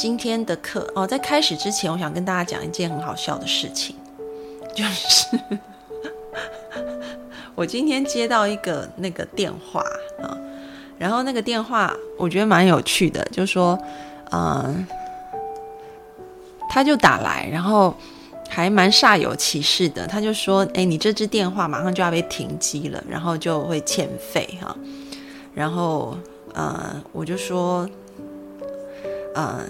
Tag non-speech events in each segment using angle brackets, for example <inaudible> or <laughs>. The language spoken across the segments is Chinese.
今天的课哦，在开始之前，我想跟大家讲一件很好笑的事情，就是我今天接到一个那个电话啊，然后那个电话我觉得蛮有趣的，就说嗯，他就打来，然后还蛮煞有其事的，他就说：“哎，你这支电话马上就要被停机了，然后就会欠费哈。”然后呃，我就说：“嗯。”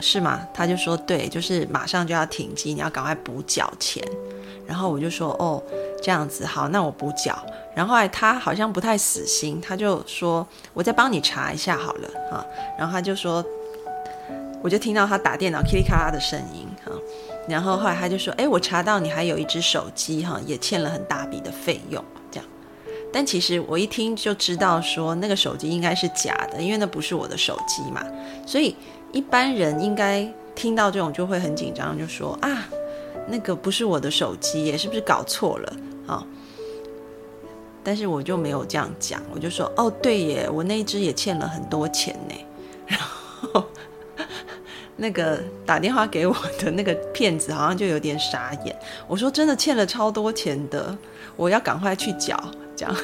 是吗？他就说对，就是马上就要停机，你要赶快补缴钱。然后我就说哦，这样子好，那我补缴。然后后来他好像不太死心，他就说我再帮你查一下好了啊。然后他就说，我就听到他打电脑噼里咔啦的声音哈。然后后来他就说，哎，我查到你还有一只手机哈，也欠了很大笔的费用这样。但其实我一听就知道说那个手机应该是假的，因为那不是我的手机嘛，所以。一般人应该听到这种就会很紧张，就说啊，那个不是我的手机耶，是不是搞错了啊？但是我就没有这样讲，我就说哦，对耶，我那一只也欠了很多钱呢。<laughs> 然后那个打电话给我的那个骗子好像就有点傻眼，我说真的欠了超多钱的，我要赶快去缴，这样。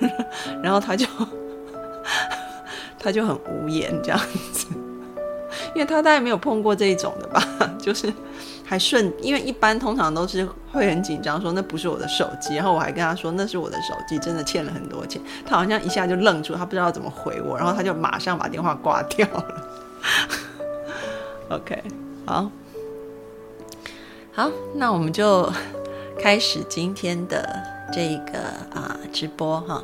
<laughs> 然后他就。他就很无言这样子，<laughs> 因为他大概没有碰过这一种的吧，<laughs> 就是还顺，因为一般通常都是会很紧张，说那不是我的手机，然后我还跟他说那是我的手机，真的欠了很多钱，他好像一下就愣住，他不知道怎么回我，然后他就马上把电话挂掉了。<laughs> OK，好，好，那我们就开始今天的这个啊直播哈，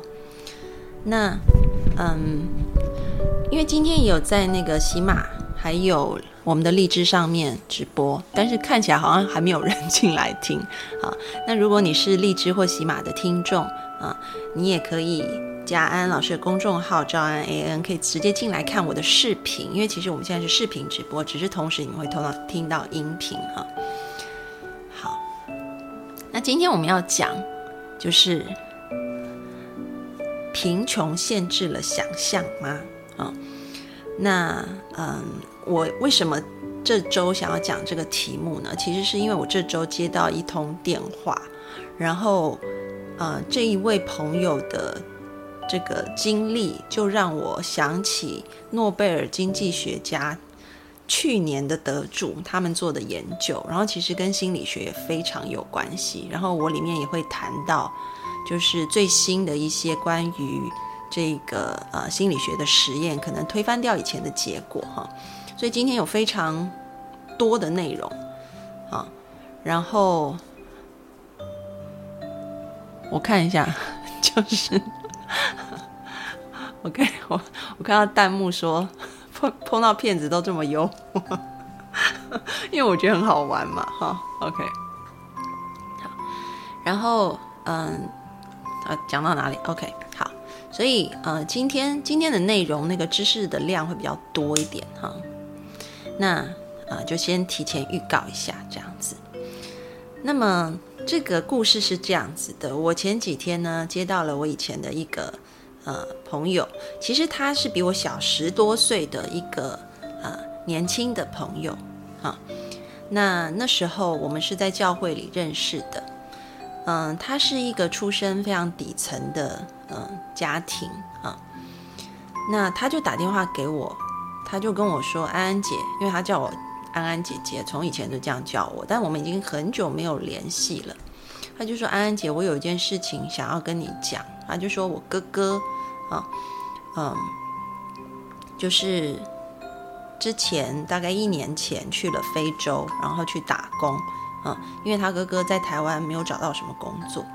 那嗯。因为今天有在那个喜马，还有我们的荔枝上面直播，但是看起来好像还没有人进来听啊。<laughs> 那如果你是荔枝或喜马的听众啊，你也可以加安老师的公众号“赵安 A N”，可以直接进来看我的视频。因为其实我们现在是视频直播，只是同时你们会听到听到音频哈。好，那今天我们要讲就是贫穷限制了想象吗？啊，那嗯，我为什么这周想要讲这个题目呢？其实是因为我这周接到一通电话，然后呃，这一位朋友的这个经历，就让我想起诺贝尔经济学家去年的得主他们做的研究，然后其实跟心理学也非常有关系。然后我里面也会谈到，就是最新的一些关于。这个呃心理学的实验可能推翻掉以前的结果哈，所以今天有非常多的内容啊，然后我看一下，<laughs> 就是，OK，我我看到弹幕说碰碰到骗子都这么幽默，因为我觉得很好玩嘛哈，OK，好，然后嗯啊讲到哪里？OK。所以，呃，今天今天的内容那个知识的量会比较多一点哈。那，呃，就先提前预告一下这样子。那么，这个故事是这样子的：我前几天呢接到了我以前的一个呃朋友，其实他是比我小十多岁的一个呃年轻的朋友哈。那那时候我们是在教会里认识的。嗯，他是一个出身非常底层的嗯家庭啊，那他就打电话给我，他就跟我说安安姐，因为他叫我安安姐姐，从以前就这样叫我，但我们已经很久没有联系了。他就说安安姐，我有一件事情想要跟你讲，他就说我哥哥啊，嗯，就是之前大概一年前去了非洲，然后去打工。啊，因为他哥哥在台湾没有找到什么工作，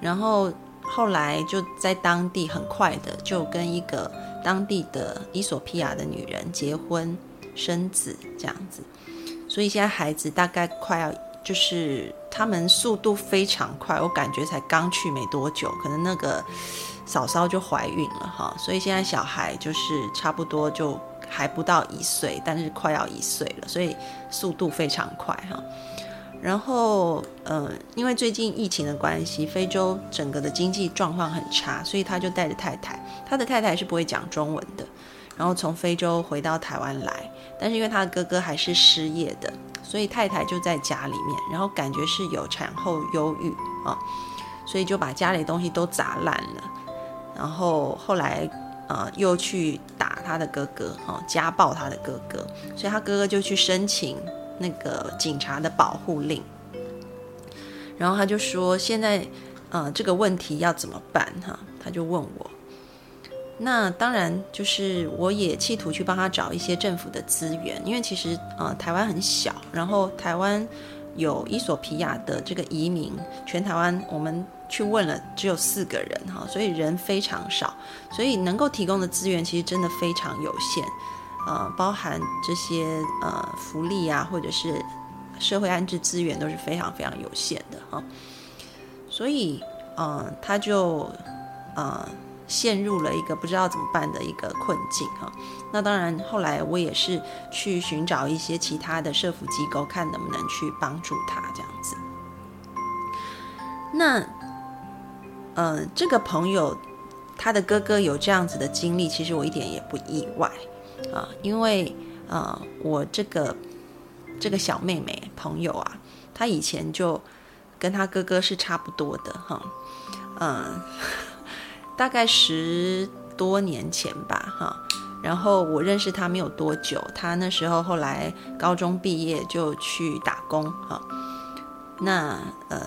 然后后来就在当地很快的就跟一个当地的伊索比亚的女人结婚生子这样子，所以现在孩子大概快要就是他们速度非常快，我感觉才刚去没多久，可能那个嫂嫂就怀孕了哈，所以现在小孩就是差不多就还不到一岁，但是快要一岁了，所以速度非常快哈。然后，呃，因为最近疫情的关系，非洲整个的经济状况很差，所以他就带着太太，他的太太是不会讲中文的，然后从非洲回到台湾来，但是因为他的哥哥还是失业的，所以太太就在家里面，然后感觉是有产后忧郁啊，所以就把家里东西都砸烂了，然后后来，呃，又去打他的哥哥，哈，家暴他的哥哥，所以他哥哥就去申请。那个警察的保护令，然后他就说：“现在，呃，这个问题要怎么办？”哈，他就问我。那当然就是我也企图去帮他找一些政府的资源，因为其实呃台湾很小，然后台湾有伊索皮亚的这个移民，全台湾我们去问了只有四个人哈，所以人非常少，所以能够提供的资源其实真的非常有限。呃，包含这些呃福利啊，或者是社会安置资源都是非常非常有限的哈，所以嗯，他就呃陷入了一个不知道怎么办的一个困境哈。那当然，后来我也是去寻找一些其他的社福机构，看能不能去帮助他这样子。那呃，这个朋友他的哥哥有这样子的经历，其实我一点也不意外。啊，因为呃，我这个这个小妹妹朋友啊，她以前就跟她哥哥是差不多的哈，嗯，<laughs> 大概十多年前吧哈。然后我认识她没有多久，她那时候后来高中毕业就去打工哈，那呃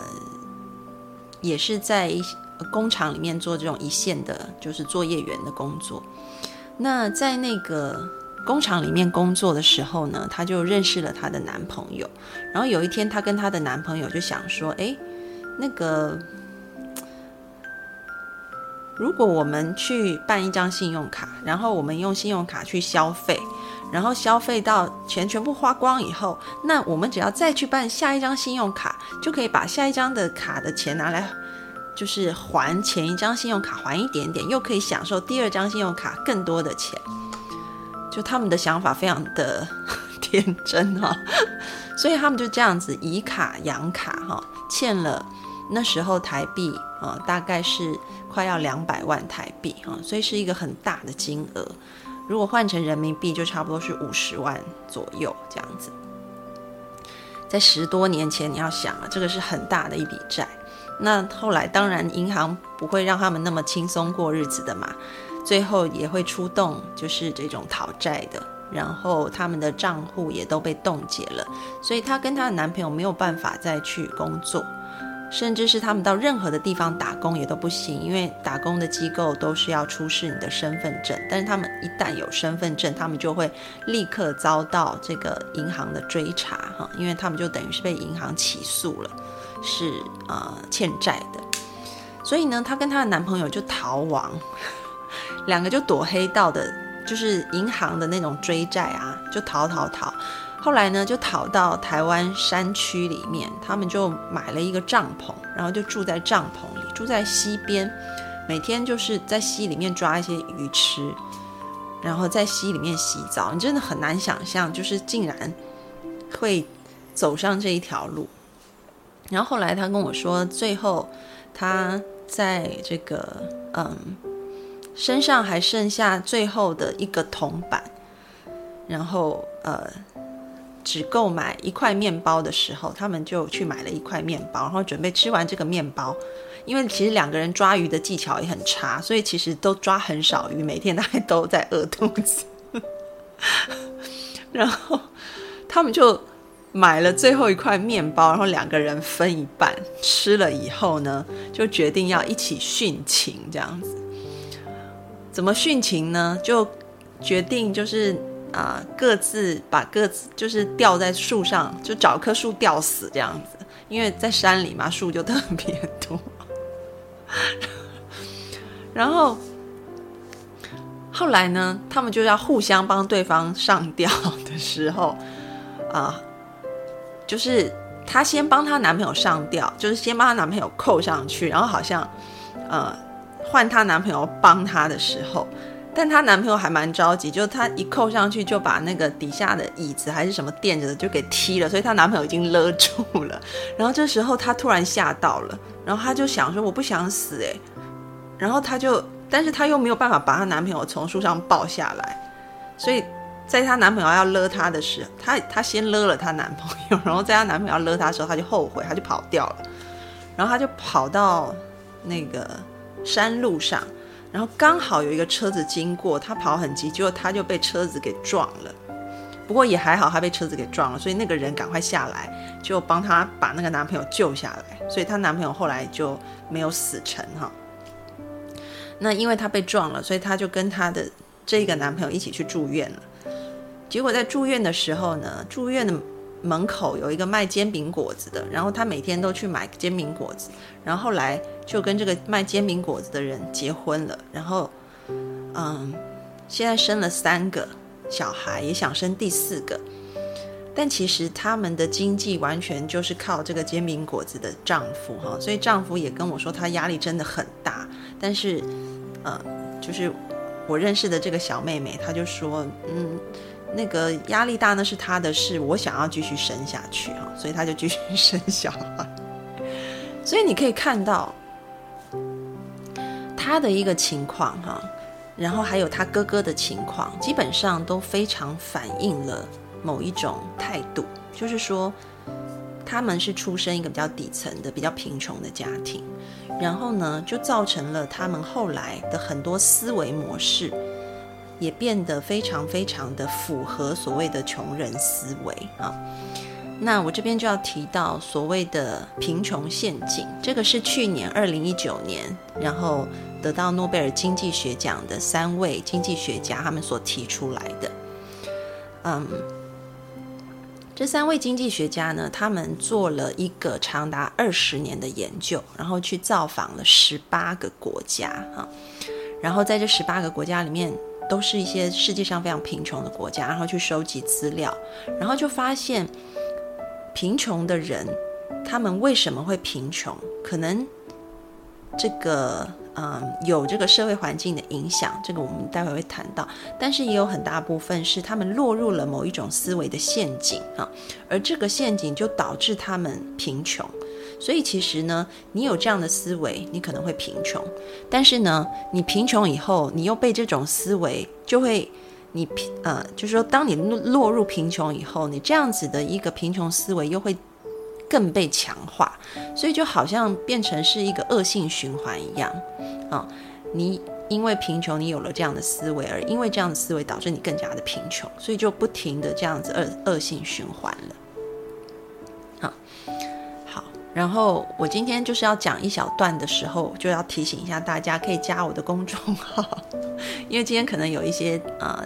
也是在工厂里面做这种一线的，就是作业员的工作。那在那个工厂里面工作的时候呢，她就认识了她的男朋友。然后有一天，她跟她的男朋友就想说：“哎，那个，如果我们去办一张信用卡，然后我们用信用卡去消费，然后消费到钱全部花光以后，那我们只要再去办下一张信用卡，就可以把下一张的卡的钱拿来。”就是还前一张信用卡还一点点，又可以享受第二张信用卡更多的钱，就他们的想法非常的 <laughs> 天真哈，所以他们就这样子以卡养卡哈，欠了那时候台币啊大概是快要两百万台币哈，所以是一个很大的金额，如果换成人民币就差不多是五十万左右这样子，在十多年前你要想啊，这个是很大的一笔债。那后来当然银行不会让他们那么轻松过日子的嘛，最后也会出动，就是这种讨债的，然后他们的账户也都被冻结了，所以她跟她的男朋友没有办法再去工作，甚至是他们到任何的地方打工也都不行，因为打工的机构都是要出示你的身份证，但是他们一旦有身份证，他们就会立刻遭到这个银行的追查哈，因为他们就等于是被银行起诉了。是呃欠债的，所以呢，她跟她的男朋友就逃亡，两个就躲黑道的，就是银行的那种追债啊，就逃逃逃。后来呢，就逃到台湾山区里面，他们就买了一个帐篷，然后就住在帐篷里，住在溪边，每天就是在溪里面抓一些鱼吃，然后在溪里面洗澡。你真的很难想象，就是竟然会走上这一条路。然后后来他跟我说，最后他在这个嗯身上还剩下最后的一个铜板，然后呃只购买一块面包的时候，他们就去买了一块面包，然后准备吃完这个面包，因为其实两个人抓鱼的技巧也很差，所以其实都抓很少鱼，每天大概都在饿肚子，<laughs> 然后他们就。买了最后一块面包，然后两个人分一半吃了以后呢，就决定要一起殉情这样子。怎么殉情呢？就决定就是啊，各自把各自就是吊在树上，就找棵树吊死这样子。因为在山里嘛，树就特别多。然后后来呢，他们就要互相帮对方上吊的时候，啊，就是她先帮她男朋友上吊，就是先帮她男朋友扣上去，然后好像呃换她男朋友帮她的时候。但她男朋友还蛮着急，就她一扣上去就把那个底下的椅子还是什么垫着的就给踢了，所以她男朋友已经勒住了。然后这时候她突然吓到了，然后她就想说我不想死哎，然后她就，但是她又没有办法把她男朋友从树上抱下来，所以在她男朋友要勒她的时候，她她先勒了她男朋友，然后在她男朋友要勒她的时候，她就后悔，她就跑掉了，然后她就跑到那个山路上。然后刚好有一个车子经过，她跑很急，结果她就被车子给撞了。不过也还好，她被车子给撞了，所以那个人赶快下来，就帮她把那个男朋友救下来。所以她男朋友后来就没有死成哈。那因为她被撞了，所以她就跟她的这个男朋友一起去住院了。结果在住院的时候呢，住院的。门口有一个卖煎饼果子的，然后他每天都去买煎饼果子，然后后来就跟这个卖煎饼果子的人结婚了，然后，嗯，现在生了三个小孩，也想生第四个，但其实他们的经济完全就是靠这个煎饼果子的丈夫哈，所以丈夫也跟我说他压力真的很大，但是，呃，就是我认识的这个小妹妹，她就说，嗯。那个压力大，那是他的事。我想要继续生下去哈，所以他就继续 <laughs> 生小孩。所以你可以看到他的一个情况哈，然后还有他哥哥的情况，基本上都非常反映了某一种态度，就是说他们是出生一个比较底层的、比较贫穷的家庭，然后呢，就造成了他们后来的很多思维模式。也变得非常非常的符合所谓的穷人思维啊。那我这边就要提到所谓的贫穷陷阱，这个是去年二零一九年，然后得到诺贝尔经济学奖的三位经济学家他们所提出来的。嗯，这三位经济学家呢，他们做了一个长达二十年的研究，然后去造访了十八个国家啊，然后在这十八个国家里面。都是一些世界上非常贫穷的国家，然后去收集资料，然后就发现贫穷的人，他们为什么会贫穷？可能这个嗯有这个社会环境的影响，这个我们待会会谈到，但是也有很大部分是他们落入了某一种思维的陷阱啊，而这个陷阱就导致他们贫穷。所以其实呢，你有这样的思维，你可能会贫穷。但是呢，你贫穷以后，你又被这种思维就会，你贫呃，就是说，当你落落入贫穷以后，你这样子的一个贫穷思维又会更被强化。所以就好像变成是一个恶性循环一样啊。你因为贫穷，你有了这样的思维，而因为这样的思维导致你更加的贫穷，所以就不停的这样子恶恶性循环了。然后我今天就是要讲一小段的时候，就要提醒一下大家，可以加我的公众号，<laughs> 因为今天可能有一些呃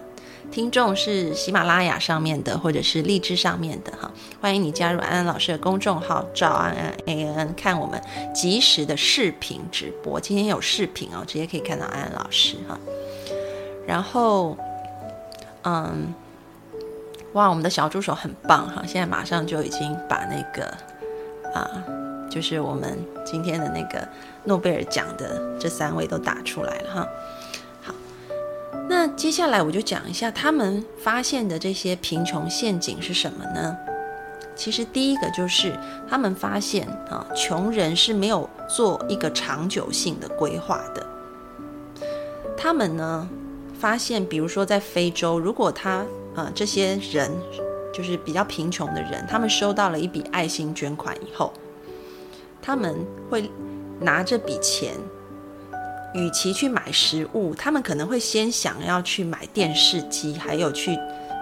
听众是喜马拉雅上面的，或者是荔枝上面的哈，欢迎你加入安安老师的公众号，赵安安 A N 看我们及时的视频直播，今天有视频哦，直接可以看到安安老师哈。然后，嗯，哇，我们的小助手很棒哈，现在马上就已经把那个。啊，就是我们今天的那个诺贝尔奖的这三位都打出来了哈。好，那接下来我就讲一下他们发现的这些贫穷陷阱是什么呢？其实第一个就是他们发现啊，穷人是没有做一个长久性的规划的。他们呢发现，比如说在非洲，如果他啊这些人。就是比较贫穷的人，他们收到了一笔爱心捐款以后，他们会拿这笔钱，与其去买食物，他们可能会先想要去买电视机，还有去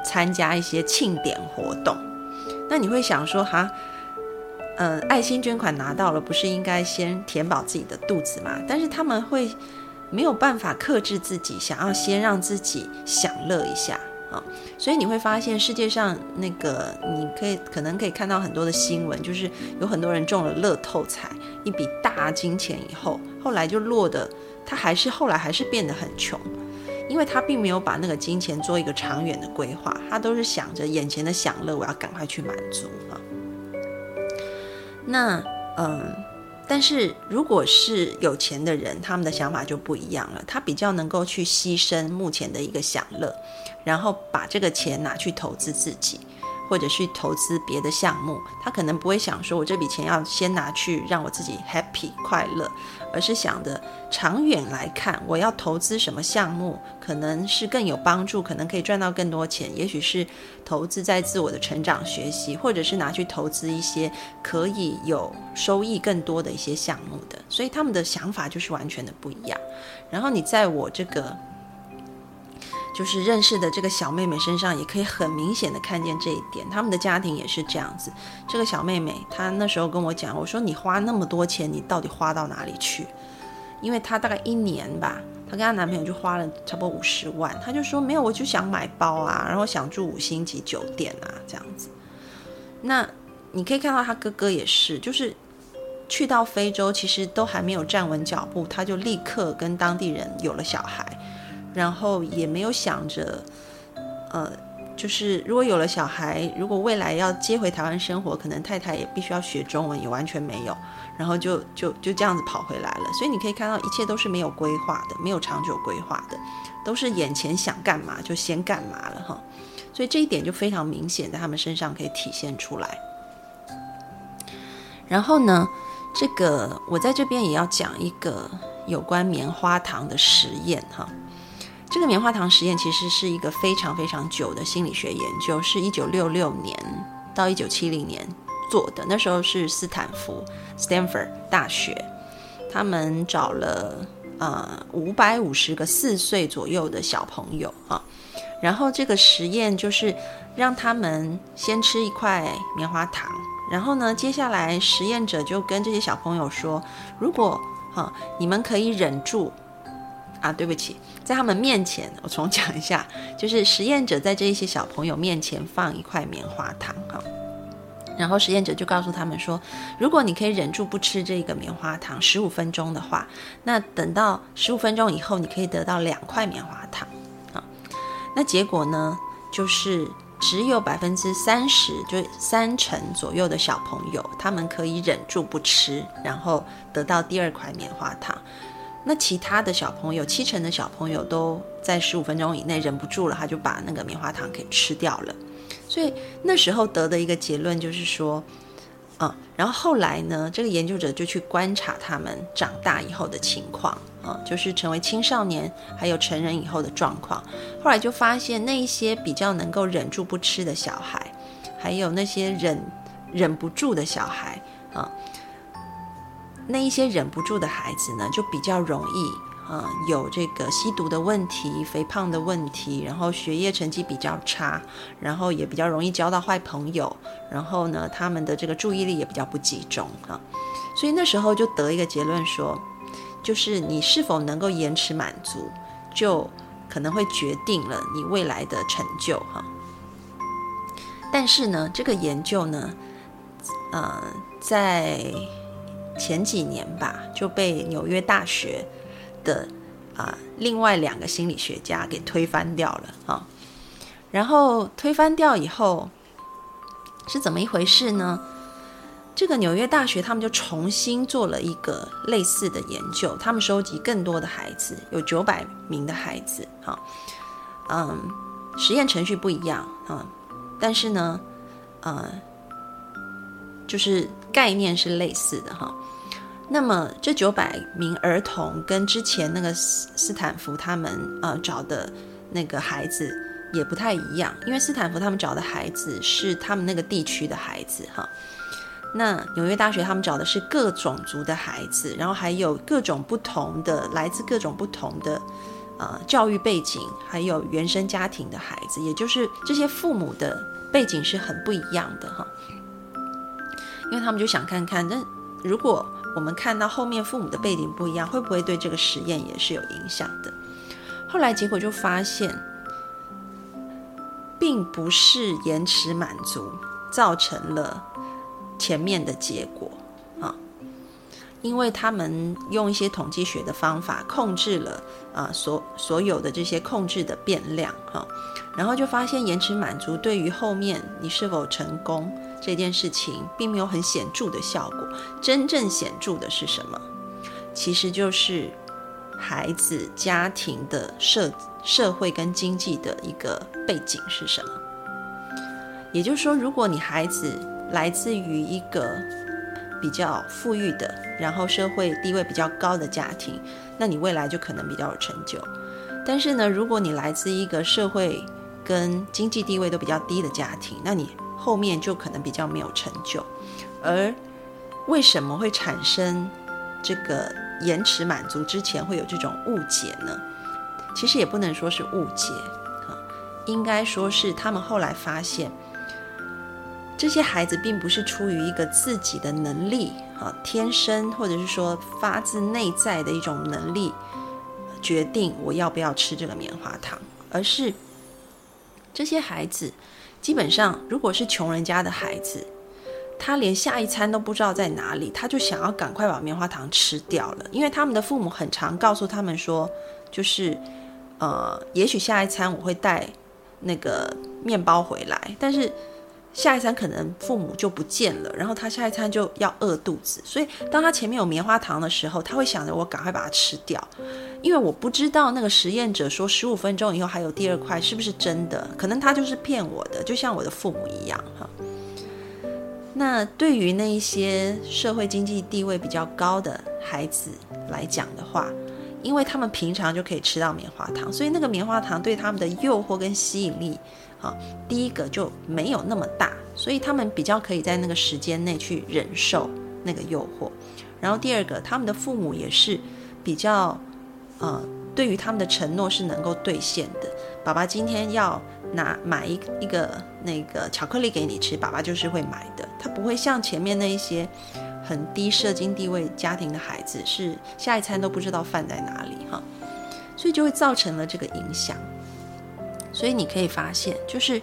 参加一些庆典活动。那你会想说，哈，嗯，爱心捐款拿到了，不是应该先填饱自己的肚子吗？但是他们会没有办法克制自己，想要先让自己享乐一下。所以你会发现世界上那个，你可以可能可以看到很多的新闻，就是有很多人中了乐透彩一笔大金钱以后，后来就落得他还是后来还是变得很穷，因为他并没有把那个金钱做一个长远的规划，他都是想着眼前的享乐，我要赶快去满足啊。那嗯，但是如果是有钱的人，他们的想法就不一样了，他比较能够去牺牲目前的一个享乐，然后把这个钱拿去投资自己。或者去投资别的项目，他可能不会想说，我这笔钱要先拿去让我自己 happy 快乐，而是想着长远来看，我要投资什么项目，可能是更有帮助，可能可以赚到更多钱，也许是投资在自我的成长学习，或者是拿去投资一些可以有收益更多的一些项目的，所以他们的想法就是完全的不一样。然后你在我这个。就是认识的这个小妹妹身上，也可以很明显的看见这一点。他们的家庭也是这样子。这个小妹妹，她那时候跟我讲，我说你花那么多钱，你到底花到哪里去？因为她大概一年吧，她跟她男朋友就花了差不多五十万。她就说没有，我就想买包啊，然后想住五星级酒店啊，这样子。那你可以看到她哥哥也是，就是去到非洲，其实都还没有站稳脚步，他就立刻跟当地人有了小孩。然后也没有想着，呃，就是如果有了小孩，如果未来要接回台湾生活，可能太太也必须要学中文，也完全没有，然后就就就这样子跑回来了。所以你可以看到，一切都是没有规划的，没有长久规划的，都是眼前想干嘛就先干嘛了哈。所以这一点就非常明显，在他们身上可以体现出来。然后呢，这个我在这边也要讲一个有关棉花糖的实验哈。这个棉花糖实验其实是一个非常非常久的心理学研究，是一九六六年到一九七零年做的。那时候是斯坦福 （Stanford） 大学，他们找了呃五百五十个四岁左右的小朋友啊，然后这个实验就是让他们先吃一块棉花糖，然后呢，接下来实验者就跟这些小朋友说，如果哈你们可以忍住。啊，对不起，在他们面前，我重讲一下，<laughs> 就是实验者在这一些小朋友面前放一块棉花糖，哈，然后实验者就告诉他们说，如果你可以忍住不吃这个棉花糖十五分钟的话，那等到十五分钟以后，你可以得到两块棉花糖，啊，那结果呢，就是只有百分之三十，就三成左右的小朋友，他们可以忍住不吃，然后得到第二块棉花糖。那其他的小朋友，七成的小朋友都在十五分钟以内忍不住了，他就把那个棉花糖给吃掉了。所以那时候得的一个结论就是说，嗯，然后后来呢，这个研究者就去观察他们长大以后的情况，啊，就是成为青少年还有成人以后的状况。后来就发现那一些比较能够忍住不吃的小孩，还有那些忍忍不住的小孩，啊。那一些忍不住的孩子呢，就比较容易，啊，有这个吸毒的问题、肥胖的问题，然后学业成绩比较差，然后也比较容易交到坏朋友，然后呢，他们的这个注意力也比较不集中啊。所以那时候就得一个结论说，就是你是否能够延迟满足，就可能会决定了你未来的成就哈。但是呢，这个研究呢，嗯，在前几年吧，就被纽约大学的啊另外两个心理学家给推翻掉了啊。然后推翻掉以后是怎么一回事呢？这个纽约大学他们就重新做了一个类似的研究，他们收集更多的孩子，有九百名的孩子啊。嗯，实验程序不一样啊，但是呢，呃，就是概念是类似的哈。那么这九百名儿童跟之前那个斯斯坦福他们呃找的那个孩子也不太一样，因为斯坦福他们找的孩子是他们那个地区的孩子哈，那纽约大学他们找的是各种族的孩子，然后还有各种不同的来自各种不同的呃教育背景，还有原生家庭的孩子，也就是这些父母的背景是很不一样的哈，因为他们就想看看，那如果我们看到后面父母的背景不一样，会不会对这个实验也是有影响的？后来结果就发现，并不是延迟满足造成了前面的结果啊，因为他们用一些统计学的方法控制了啊所所有的这些控制的变量哈，然后就发现延迟满足对于后面你是否成功这件事情并没有很显著的效果。真正显著的是什么？其实就是孩子家庭的社社会跟经济的一个背景是什么。也就是说，如果你孩子来自于一个比较富裕的，然后社会地位比较高的家庭，那你未来就可能比较有成就。但是呢，如果你来自一个社会跟经济地位都比较低的家庭，那你后面就可能比较没有成就。而为什么会产生这个延迟满足之前会有这种误解呢？其实也不能说是误解啊，应该说是他们后来发现。这些孩子并不是出于一个自己的能力啊，天生或者是说发自内在的一种能力，决定我要不要吃这个棉花糖，而是这些孩子基本上，如果是穷人家的孩子，他连下一餐都不知道在哪里，他就想要赶快把棉花糖吃掉了，因为他们的父母很常告诉他们说，就是呃，也许下一餐我会带那个面包回来，但是。下一餐可能父母就不见了，然后他下一餐就要饿肚子，所以当他前面有棉花糖的时候，他会想着我赶快把它吃掉，因为我不知道那个实验者说十五分钟以后还有第二块是不是真的，可能他就是骗我的，就像我的父母一样。哈。那对于那一些社会经济地位比较高的孩子来讲的话，因为他们平常就可以吃到棉花糖，所以那个棉花糖对他们的诱惑跟吸引力。啊，第一个就没有那么大，所以他们比较可以在那个时间内去忍受那个诱惑。然后第二个，他们的父母也是比较，呃，对于他们的承诺是能够兑现的。爸爸今天要拿买一一个那个巧克力给你吃，爸爸就是会买的。他不会像前面那一些很低社经地位家庭的孩子，是下一餐都不知道饭在哪里哈，所以就会造成了这个影响。所以你可以发现，就是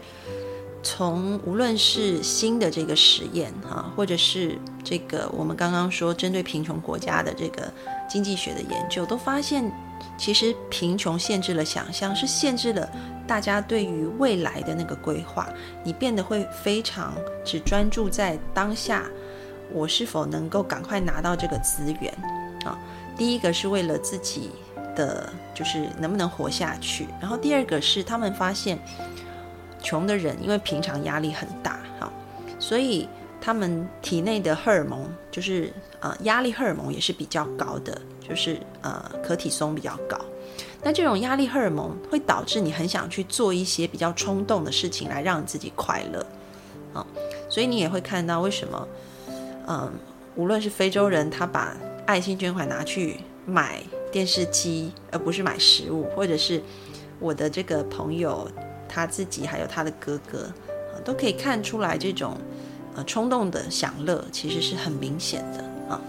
从无论是新的这个实验哈，或者是这个我们刚刚说针对贫穷国家的这个经济学的研究，都发现其实贫穷限制了想象，是限制了大家对于未来的那个规划。你变得会非常只专注在当下，我是否能够赶快拿到这个资源啊？第一个是为了自己。的就是能不能活下去，然后第二个是他们发现，穷的人因为平常压力很大，哈，所以他们体内的荷尔蒙就是呃压力荷尔蒙也是比较高的，就是呃可体松比较高。那这种压力荷尔蒙会导致你很想去做一些比较冲动的事情来让自己快乐，啊，所以你也会看到为什么，嗯，无论是非洲人他把爱心捐款拿去买。电视机，而不是买食物，或者是我的这个朋友他自己，还有他的哥哥，都可以看出来这种呃冲动的享乐其实是很明显的啊。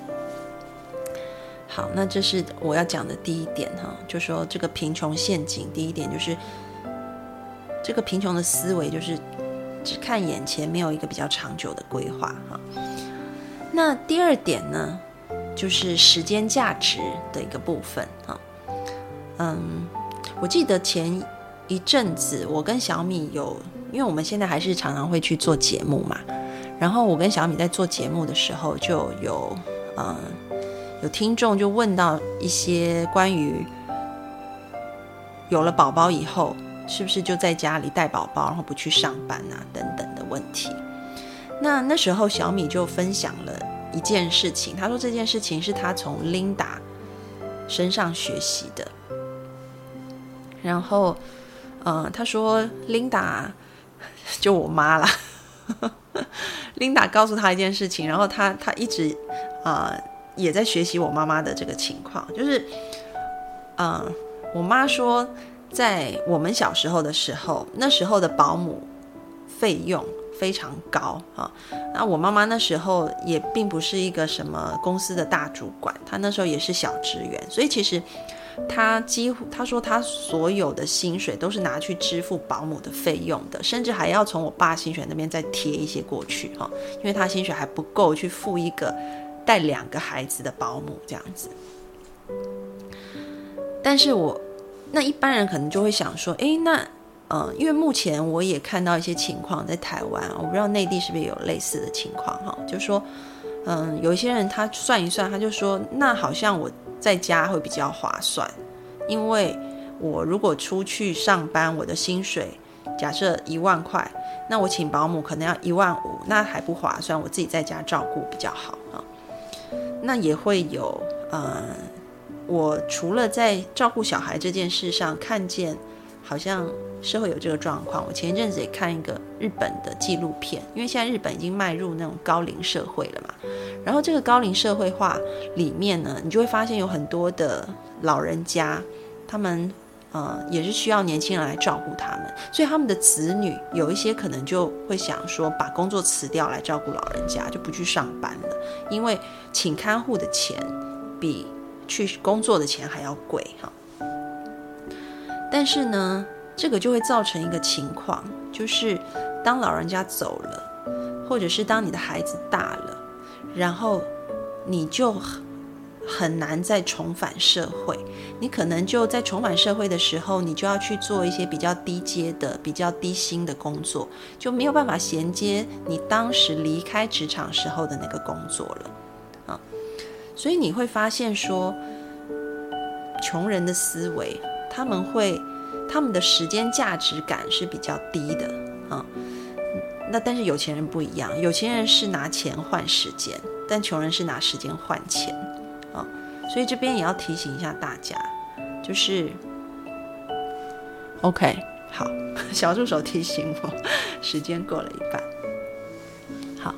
好，那这是我要讲的第一点哈，就说这个贫穷陷阱。第一点就是这个贫穷的思维，就是只看眼前，没有一个比较长久的规划哈。那第二点呢？就是时间价值的一个部分啊，嗯，我记得前一阵子我跟小米有，因为我们现在还是常常会去做节目嘛，然后我跟小米在做节目的时候，就有嗯有听众就问到一些关于有了宝宝以后是不是就在家里带宝宝，然后不去上班啊等等的问题，那那时候小米就分享了。一件事情，他说这件事情是他从 Linda 身上学习的。然后，呃，他说 Linda 就我妈啦 <laughs> Linda 告诉他一件事情，然后他他一直啊也在学习我妈妈的这个情况，就是，嗯，我妈说在我们小时候的时候，那时候的保姆费用。非常高啊！那我妈妈那时候也并不是一个什么公司的大主管，她那时候也是小职员，所以其实她几乎她说她所有的薪水都是拿去支付保姆的费用的，甚至还要从我爸薪水那边再贴一些过去哈，因为她薪水还不够去付一个。带两个孩子的保姆这样子。但是我那一般人可能就会想说，诶，那嗯，因为目前我也看到一些情况在台湾，我不知道内地是不是有类似的情况哈，就说，嗯，有一些人他算一算，他就说，那好像我在家会比较划算，因为我如果出去上班，我的薪水假设一万块，那我请保姆可能要一万五，那还不划算，我自己在家照顾比较好啊。那也会有，嗯。我除了在照顾小孩这件事上看见，好像社会有这个状况。我前一阵子也看一个日本的纪录片，因为现在日本已经迈入那种高龄社会了嘛。然后这个高龄社会化里面呢，你就会发现有很多的老人家，他们呃也是需要年轻人来照顾他们，所以他们的子女有一些可能就会想说，把工作辞掉来照顾老人家，就不去上班了，因为请看护的钱比。去工作的钱还要贵哈，但是呢，这个就会造成一个情况，就是当老人家走了，或者是当你的孩子大了，然后你就很难再重返社会。你可能就在重返社会的时候，你就要去做一些比较低阶的、比较低薪的工作，就没有办法衔接你当时离开职场时候的那个工作了。啊所以你会发现，说穷人的思维，他们会他们的时间价值感是比较低的啊。那但是有钱人不一样，有钱人是拿钱换时间，但穷人是拿时间换钱啊。所以这边也要提醒一下大家，就是 OK，好，<laughs> 小助手提醒我，时间过了一半，好，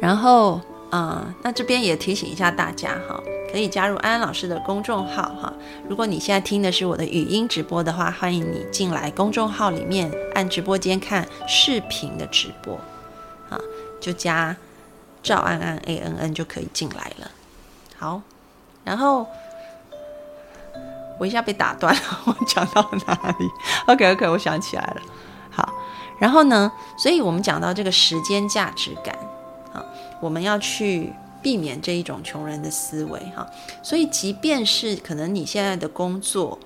然后。啊，那这边也提醒一下大家哈，可以加入安安老师的公众号哈。如果你现在听的是我的语音直播的话，欢迎你进来公众号里面按直播间看视频的直播，啊，就加赵安安 A N N 就可以进来了。好，然后我一下被打断了，<laughs> 我讲到哪里？OK OK，我想起来了。好，然后呢，所以我们讲到这个时间价值感啊。我们要去避免这一种穷人的思维，哈。所以，即便是可能你现在的工作，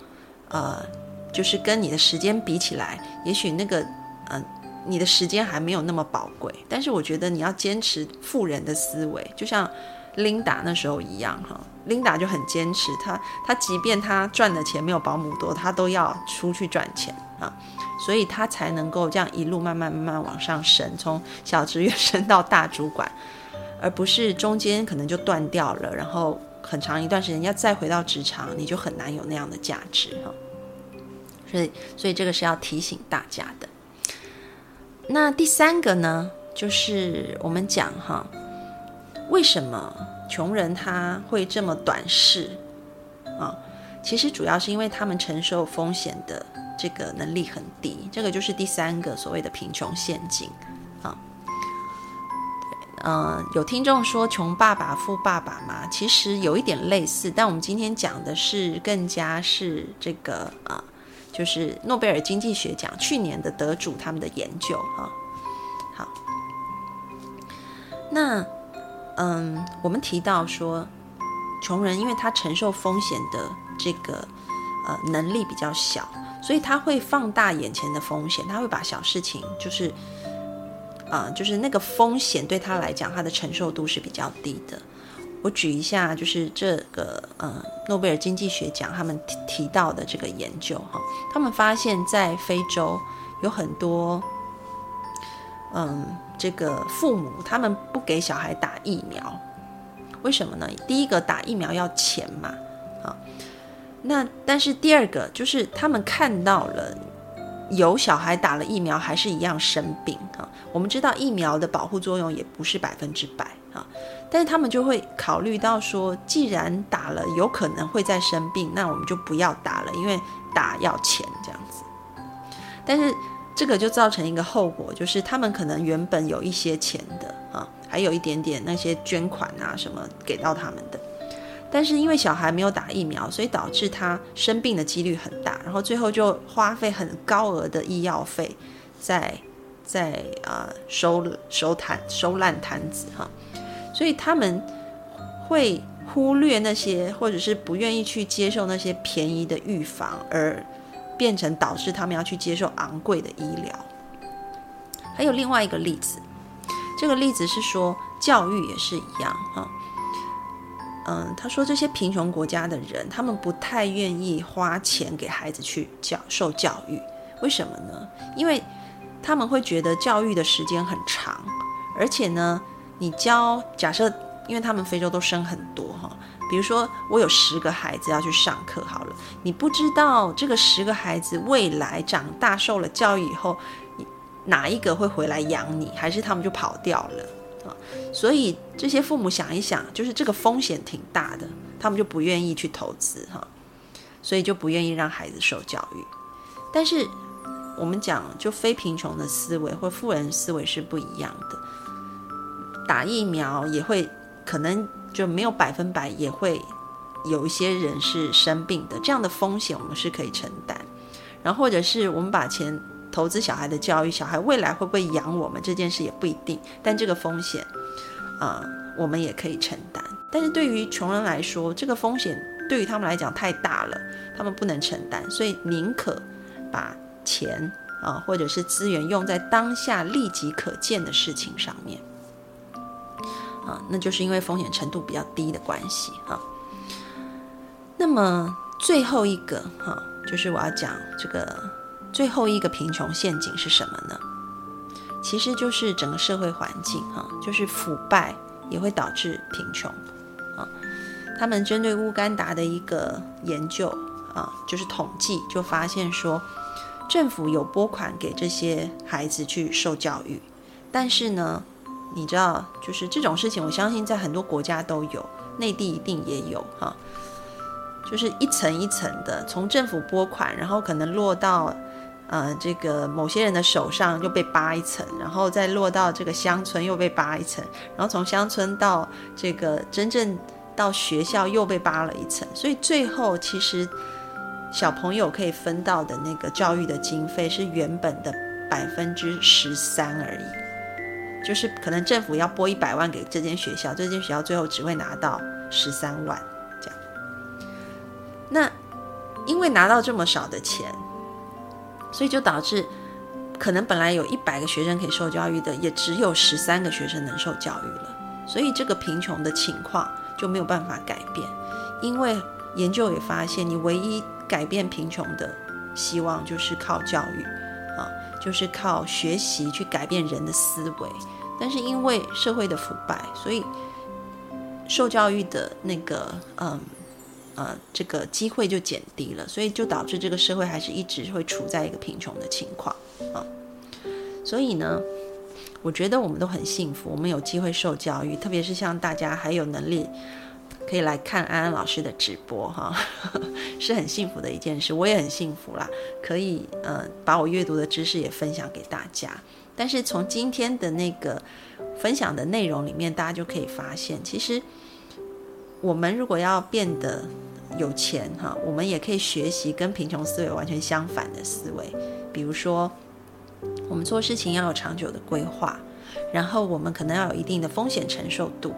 呃，就是跟你的时间比起来，也许那个，呃，你的时间还没有那么宝贵。但是，我觉得你要坚持富人的思维，就像琳达那时候一样，哈。琳达就很坚持，她她即便她赚的钱没有保姆多，她都要出去赚钱啊。所以她才能够这样一路慢慢慢慢往上升，从小职员升到大主管。而不是中间可能就断掉了，然后很长一段时间要再回到职场，你就很难有那样的价值哈。所以，所以这个是要提醒大家的。那第三个呢，就是我们讲哈，为什么穷人他会这么短视啊？其实主要是因为他们承受风险的这个能力很低，这个就是第三个所谓的贫穷陷阱。嗯，有听众说“穷爸爸富爸爸”嘛，其实有一点类似，但我们今天讲的是更加是这个啊，就是诺贝尔经济学奖去年的得主他们的研究哈。好，那嗯，我们提到说，穷人因为他承受风险的这个呃能力比较小，所以他会放大眼前的风险，他会把小事情就是。啊，就是那个风险对他来讲，他的承受度是比较低的。我举一下，就是这个呃，诺贝尔经济学奖他们提提到的这个研究哈，他们发现，在非洲有很多，嗯，这个父母他们不给小孩打疫苗，为什么呢？第一个打疫苗要钱嘛，啊，那但是第二个就是他们看到了。有小孩打了疫苗还是一样生病啊？我们知道疫苗的保护作用也不是百分之百啊，但是他们就会考虑到说，既然打了有可能会再生病，那我们就不要打了，因为打要钱这样子。但是这个就造成一个后果，就是他们可能原本有一些钱的啊，还有一点点那些捐款啊什么给到他们的。但是因为小孩没有打疫苗，所以导致他生病的几率很大，然后最后就花费很高额的医药费，在在啊收收摊收烂摊子哈，所以他们会忽略那些，或者是不愿意去接受那些便宜的预防，而变成导致他们要去接受昂贵的医疗。还有另外一个例子，这个例子是说教育也是一样哈。嗯，他说这些贫穷国家的人，他们不太愿意花钱给孩子去教受教育，为什么呢？因为他们会觉得教育的时间很长，而且呢，你教假设，因为他们非洲都生很多哈，比如说我有十个孩子要去上课好了，你不知道这个十个孩子未来长大受了教育以后，哪一个会回来养你，还是他们就跑掉了？所以这些父母想一想，就是这个风险挺大的，他们就不愿意去投资哈，所以就不愿意让孩子受教育。但是我们讲，就非贫穷的思维或富人思维是不一样的，打疫苗也会可能就没有百分百，也会有一些人是生病的，这样的风险我们是可以承担。然后或者是我们把钱。投资小孩的教育，小孩未来会不会养我们这件事也不一定，但这个风险，啊，我们也可以承担。但是对于穷人来说，这个风险对于他们来讲太大了，他们不能承担，所以宁可把钱啊或者是资源用在当下立即可见的事情上面，啊，那就是因为风险程度比较低的关系啊。那么最后一个哈，就是我要讲这个。最后一个贫穷陷阱是什么呢？其实就是整个社会环境哈，就是腐败也会导致贫穷啊。他们针对乌干达的一个研究啊，就是统计就发现说，政府有拨款给这些孩子去受教育，但是呢，你知道，就是这种事情，我相信在很多国家都有，内地一定也有哈，就是一层一层的，从政府拨款，然后可能落到。呃，这个某些人的手上又被扒一层，然后再落到这个乡村又被扒一层，然后从乡村到这个真正到学校又被扒了一层，所以最后其实小朋友可以分到的那个教育的经费是原本的百分之十三而已，就是可能政府要拨一百万给这间学校，这间学校最后只会拿到十三万这样。那因为拿到这么少的钱。所以就导致，可能本来有一百个学生可以受教育的，也只有十三个学生能受教育了。所以这个贫穷的情况就没有办法改变，因为研究也发现，你唯一改变贫穷的希望就是靠教育啊，就是靠学习去改变人的思维。但是因为社会的腐败，所以受教育的那个嗯。呃，这个机会就减低了，所以就导致这个社会还是一直会处在一个贫穷的情况啊。所以呢，我觉得我们都很幸福，我们有机会受教育，特别是像大家还有能力可以来看安安老师的直播哈，<laughs> 是很幸福的一件事。我也很幸福啦，可以呃把我阅读的知识也分享给大家。但是从今天的那个分享的内容里面，大家就可以发现，其实我们如果要变得有钱哈，我们也可以学习跟贫穷思维完全相反的思维。比如说，我们做事情要有长久的规划，然后我们可能要有一定的风险承受度，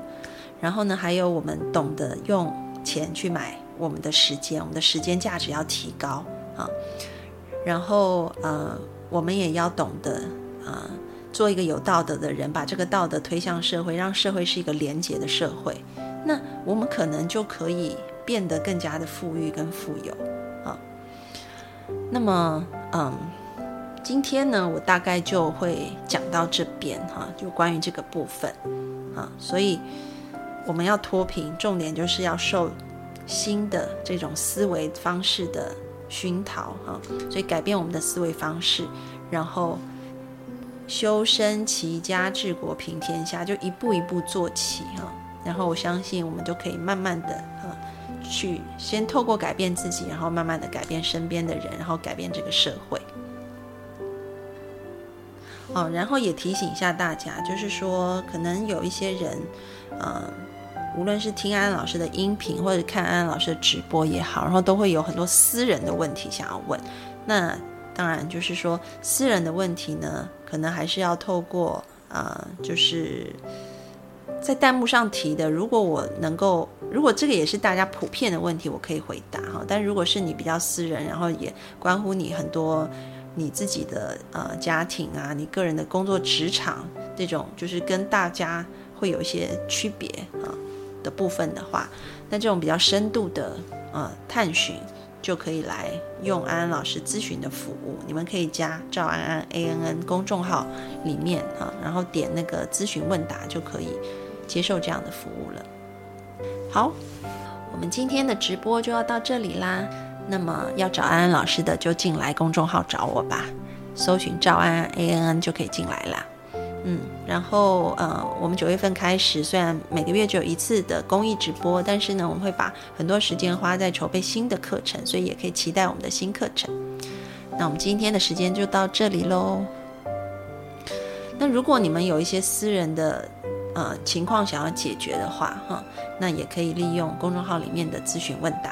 然后呢，还有我们懂得用钱去买我们的时间，我们的时间价值要提高啊。然后呃，我们也要懂得呃，做一个有道德的人，把这个道德推向社会，让社会是一个廉洁的社会。那我们可能就可以。变得更加的富裕跟富有啊，那么嗯，今天呢，我大概就会讲到这边哈，就关于这个部分啊，所以我们要脱贫，重点就是要受新的这种思维方式的熏陶哈，所以改变我们的思维方式，然后修身齐家治国平天下，就一步一步做起哈，然后我相信我们就可以慢慢的啊。去先透过改变自己，然后慢慢的改变身边的人，然后改变这个社会。哦，然后也提醒一下大家，就是说，可能有一些人，嗯，无论是听安老师的音频，或者看安老师的直播也好，然后都会有很多私人的问题想要问。那当然就是说，私人的问题呢，可能还是要透过，呃，就是。在弹幕上提的，如果我能够，如果这个也是大家普遍的问题，我可以回答哈。但如果是你比较私人，然后也关乎你很多你自己的呃家庭啊，你个人的工作职场这种，就是跟大家会有一些区别啊的部分的话，那这种比较深度的呃探寻。就可以来用安安老师咨询的服务，你们可以加赵安安 A N N 公众号里面啊，然后点那个咨询问答就可以接受这样的服务了。好，我们今天的直播就要到这里啦。那么要找安安老师的就进来公众号找我吧，搜寻赵安安 A N N 就可以进来啦。嗯，然后呃，我们九月份开始，虽然每个月只有一次的公益直播，但是呢，我们会把很多时间花在筹备新的课程，所以也可以期待我们的新课程。那我们今天的时间就到这里喽。那如果你们有一些私人的呃情况想要解决的话，哈，那也可以利用公众号里面的咨询问答，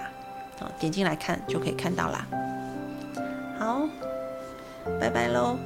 啊，点进来看就可以看到啦。好，拜拜喽。